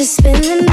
Hey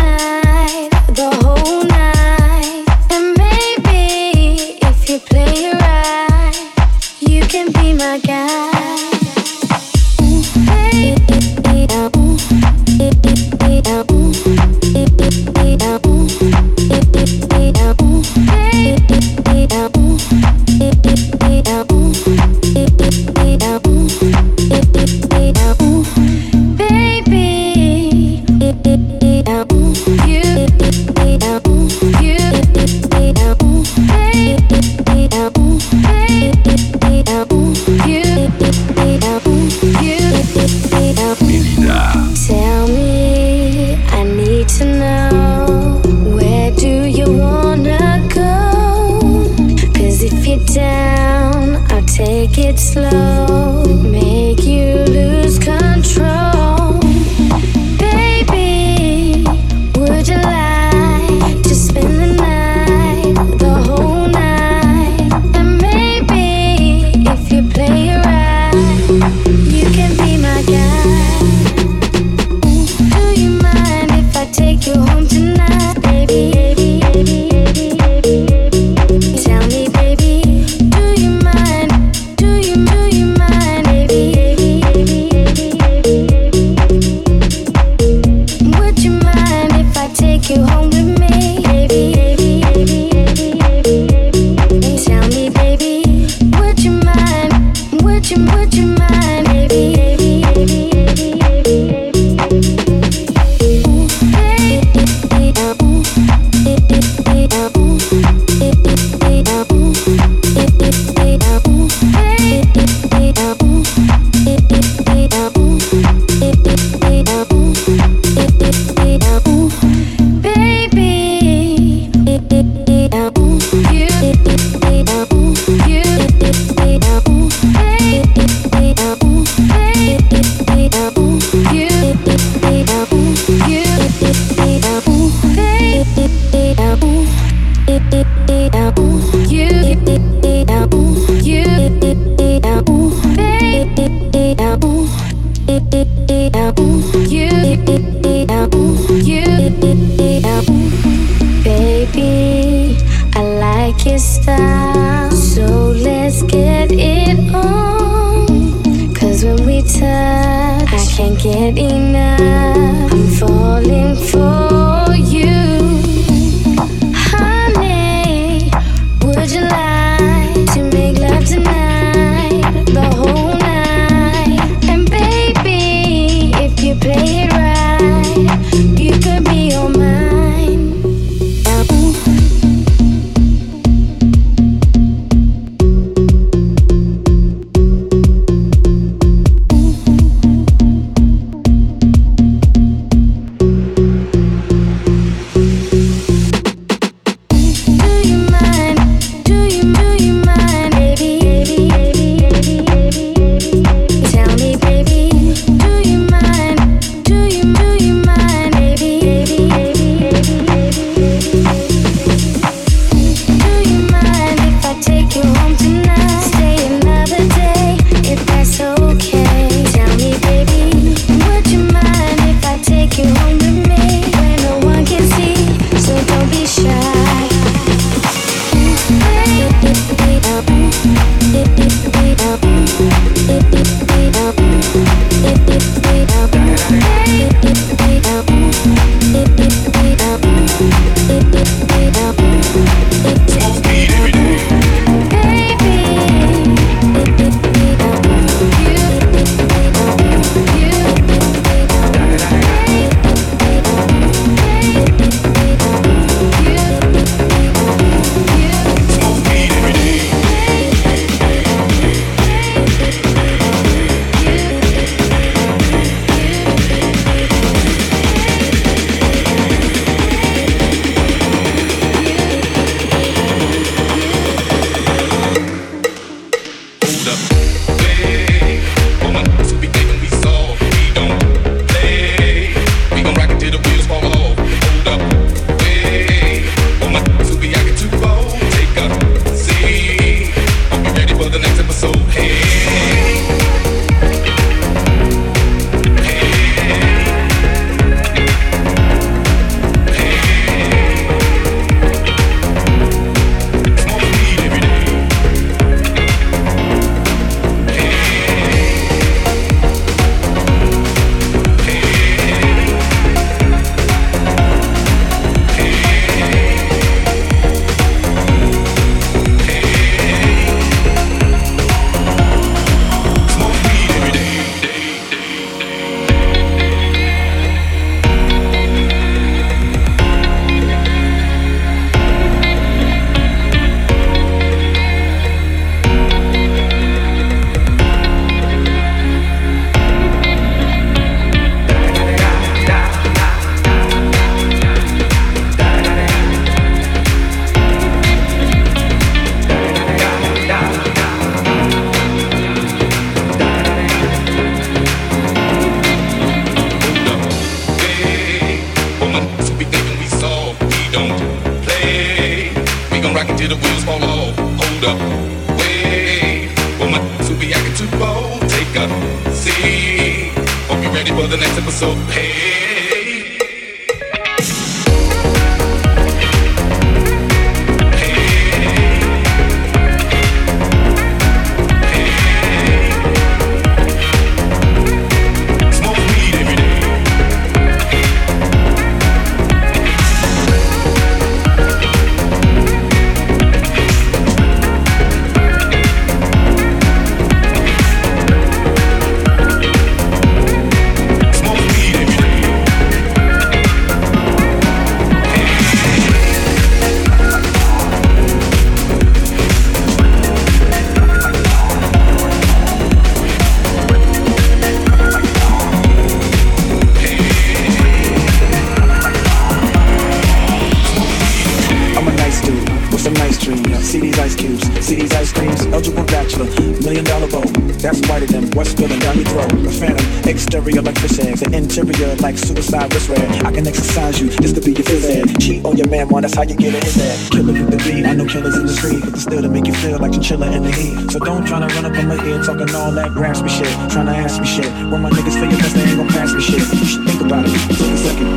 when my niggas for your best, they ain't gon' pass me shit. You should think about it. Take a second.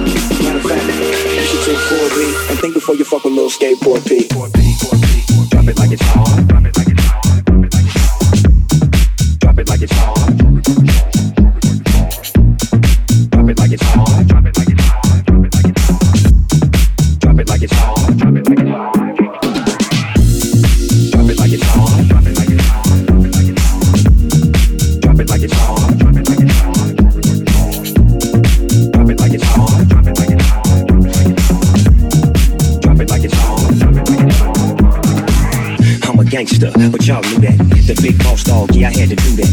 Matter of fact, you should take 4B and think before you fuck with little skateboard P. Drop it like it's hot. Drop it like it's hot. I had to do that.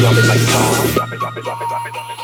drop it like it's hot.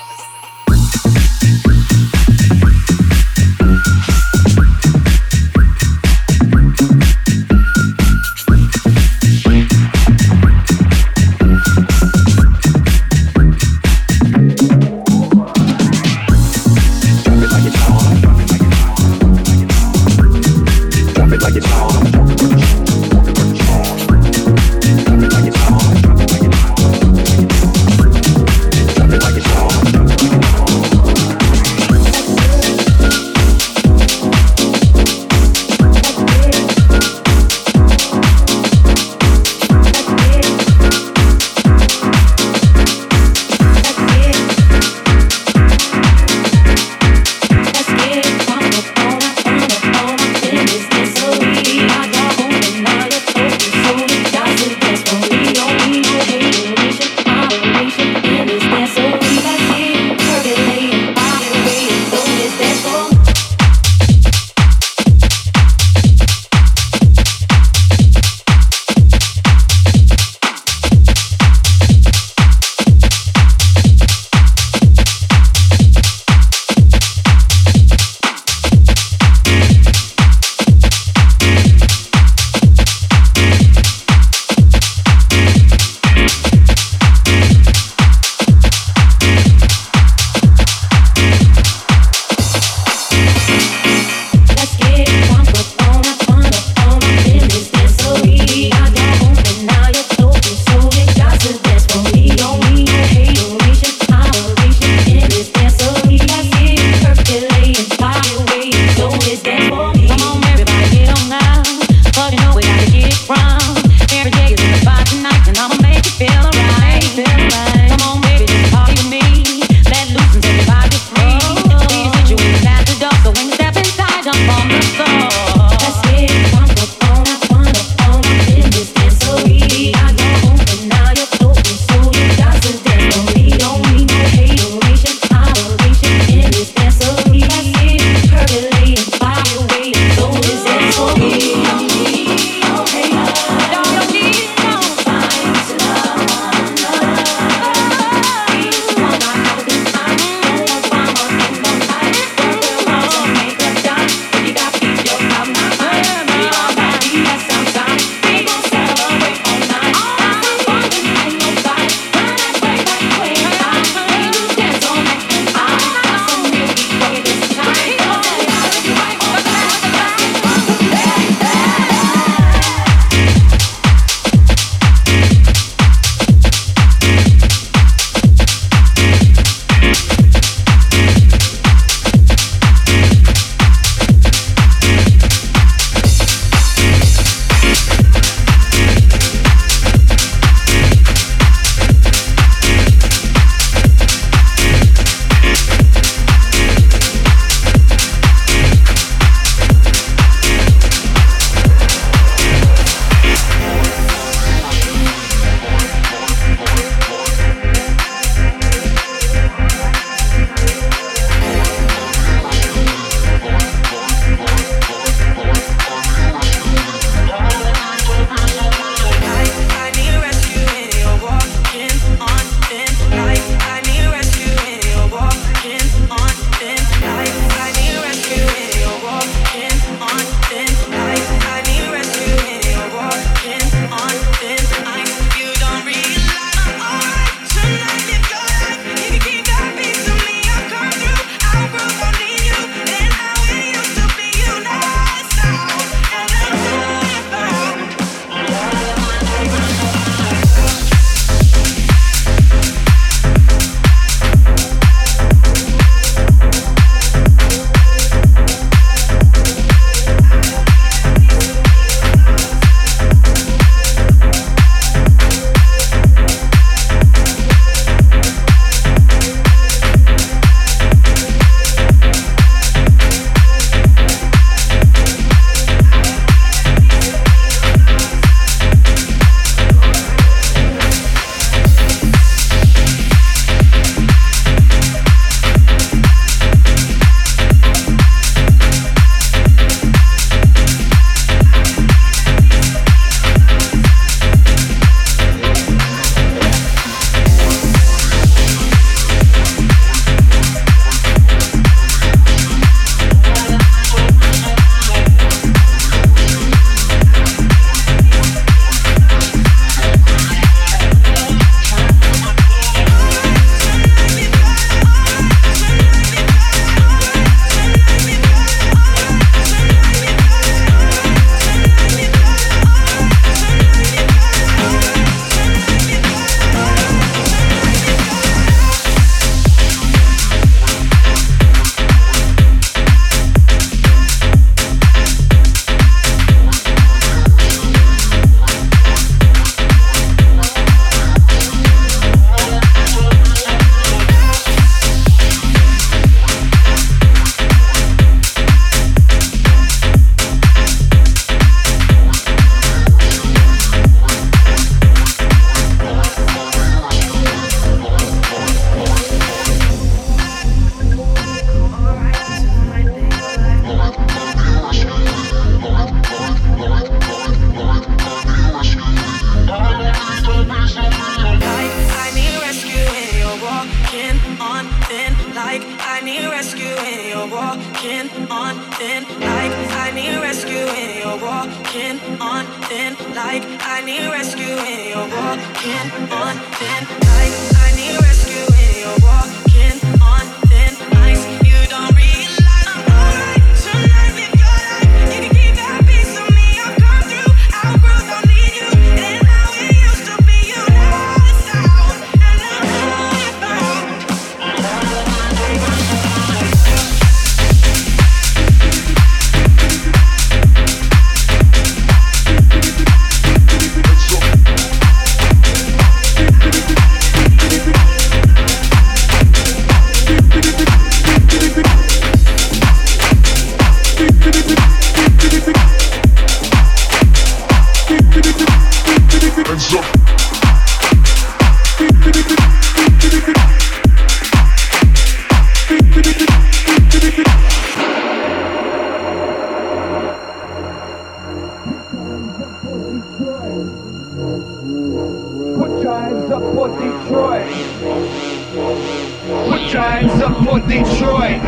Put your hands up for Detroit.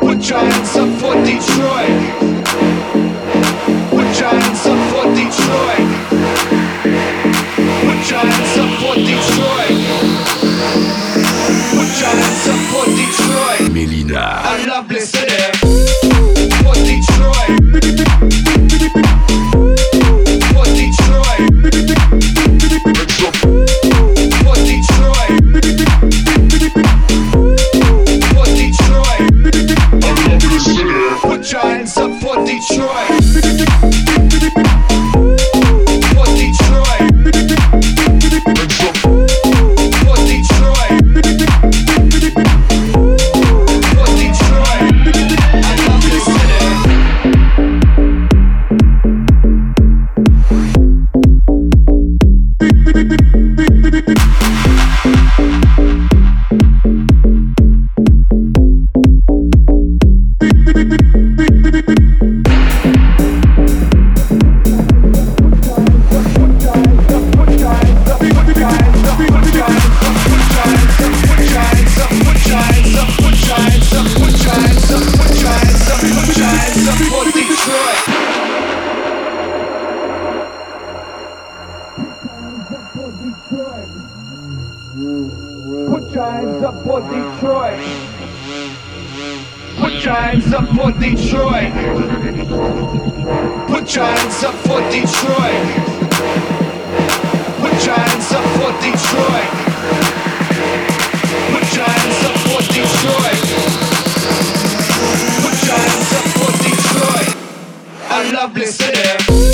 Put your hands up for Detroit. Put your hands up for Detroit. Put your hands up for Detroit. Put your hands up for Detroit. Melyna. I love this. lovely city.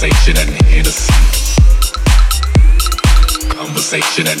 Conversation and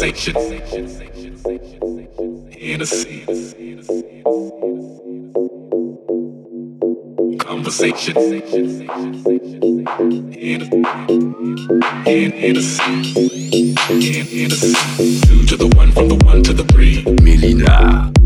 Conversation. Hennessy. Conversation. Two to the one, from the one to the three. Melyna.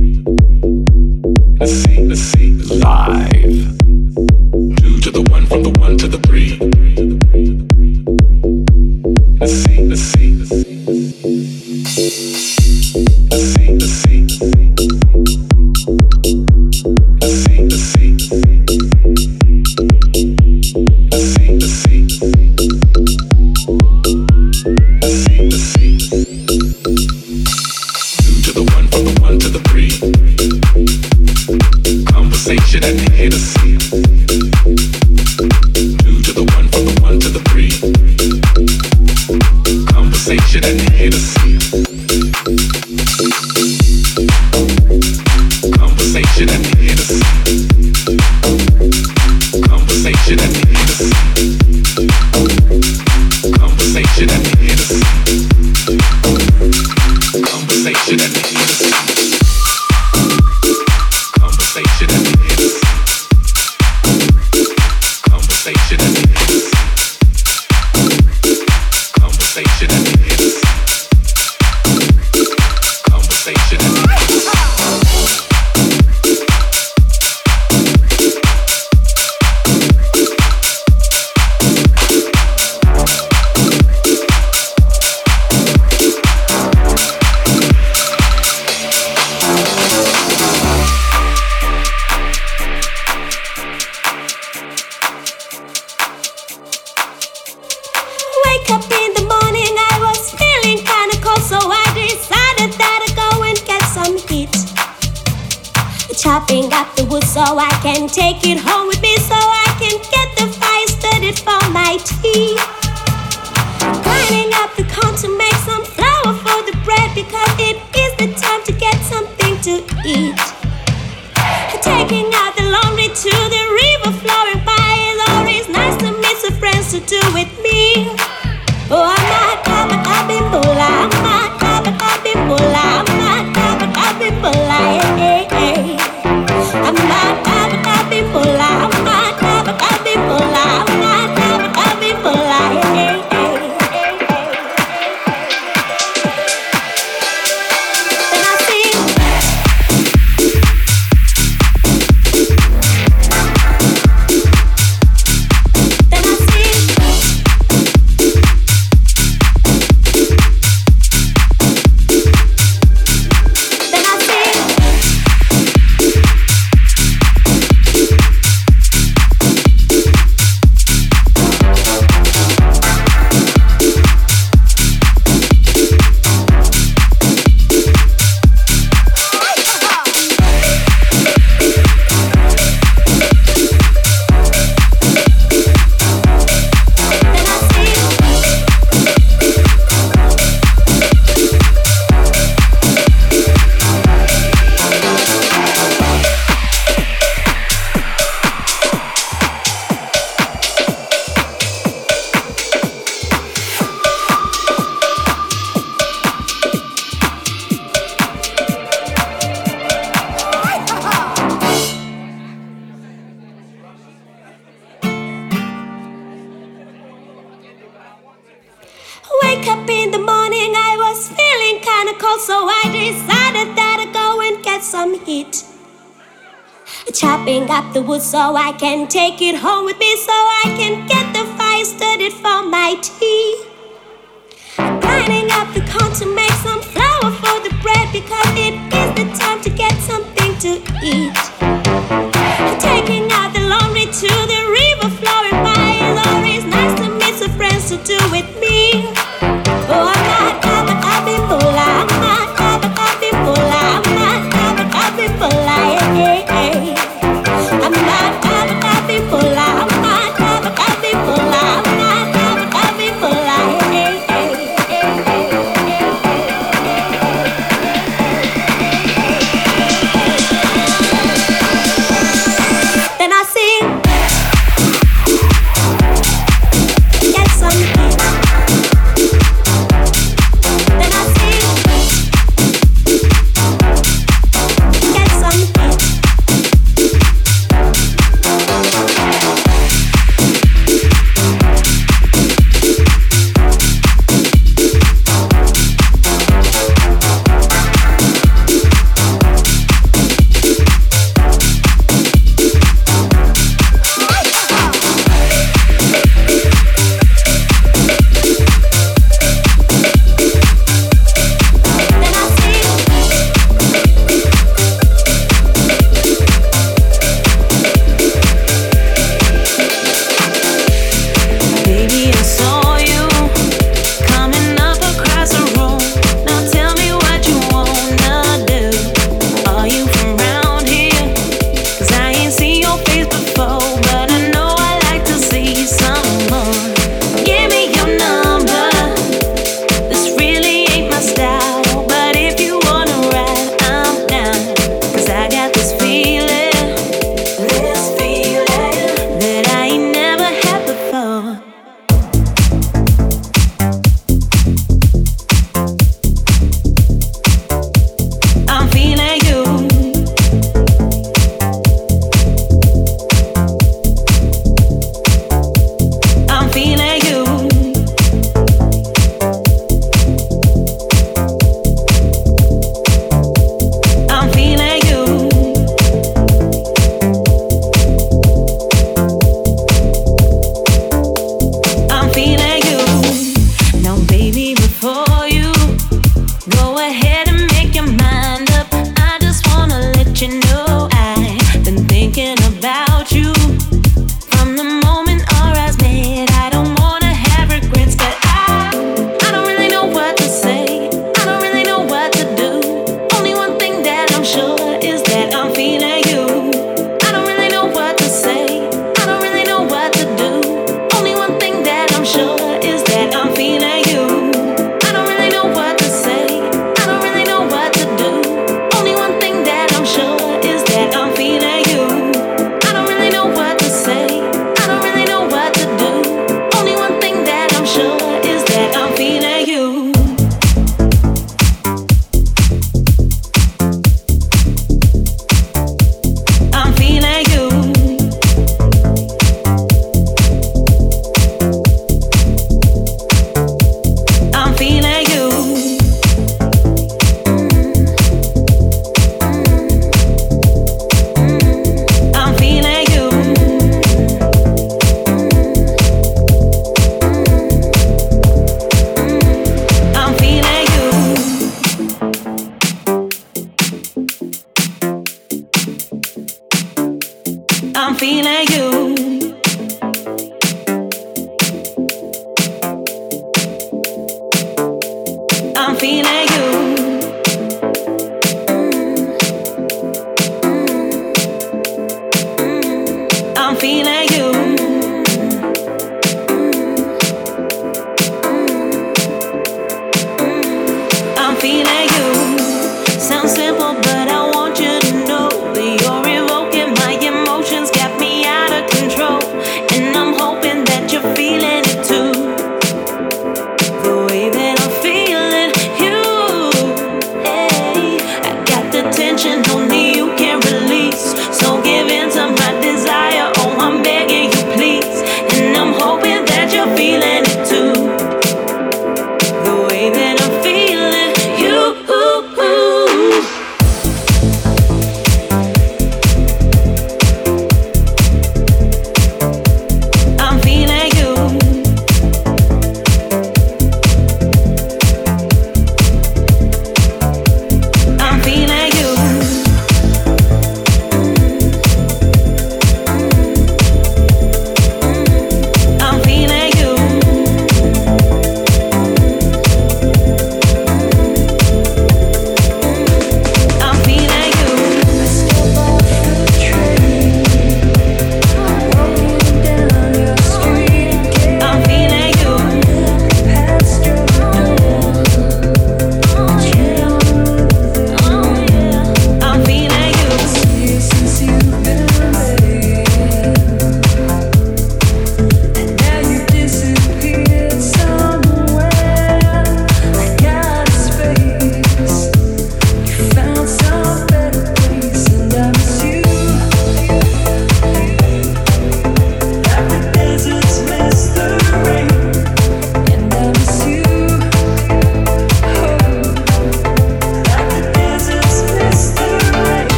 Take it home with me so I can get the fire started for my tea. Grinding up the corn to make some flour for the bread because it is the time to get something to eat. Taking out the laundry to the river floor and buying lorries. Nice to meet some friends to do with me.